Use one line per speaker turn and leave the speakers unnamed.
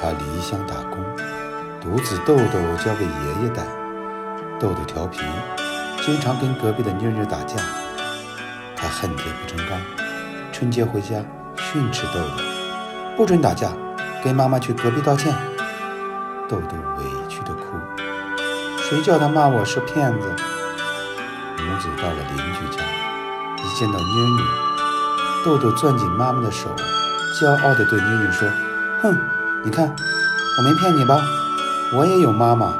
他离乡打工，独子豆豆交给爷爷带。豆豆调皮，经常跟隔壁的妞妞打架。他恨铁不成钢，春节回家训斥豆豆，不准打架，跟妈妈去隔壁道歉。豆豆委屈的哭，谁叫他骂我是骗子？母子到了邻居家，一见到妞妞，豆豆攥紧妈妈的手，骄傲地对妞妞说：“哼，你看，我没骗你吧？我也有妈妈。”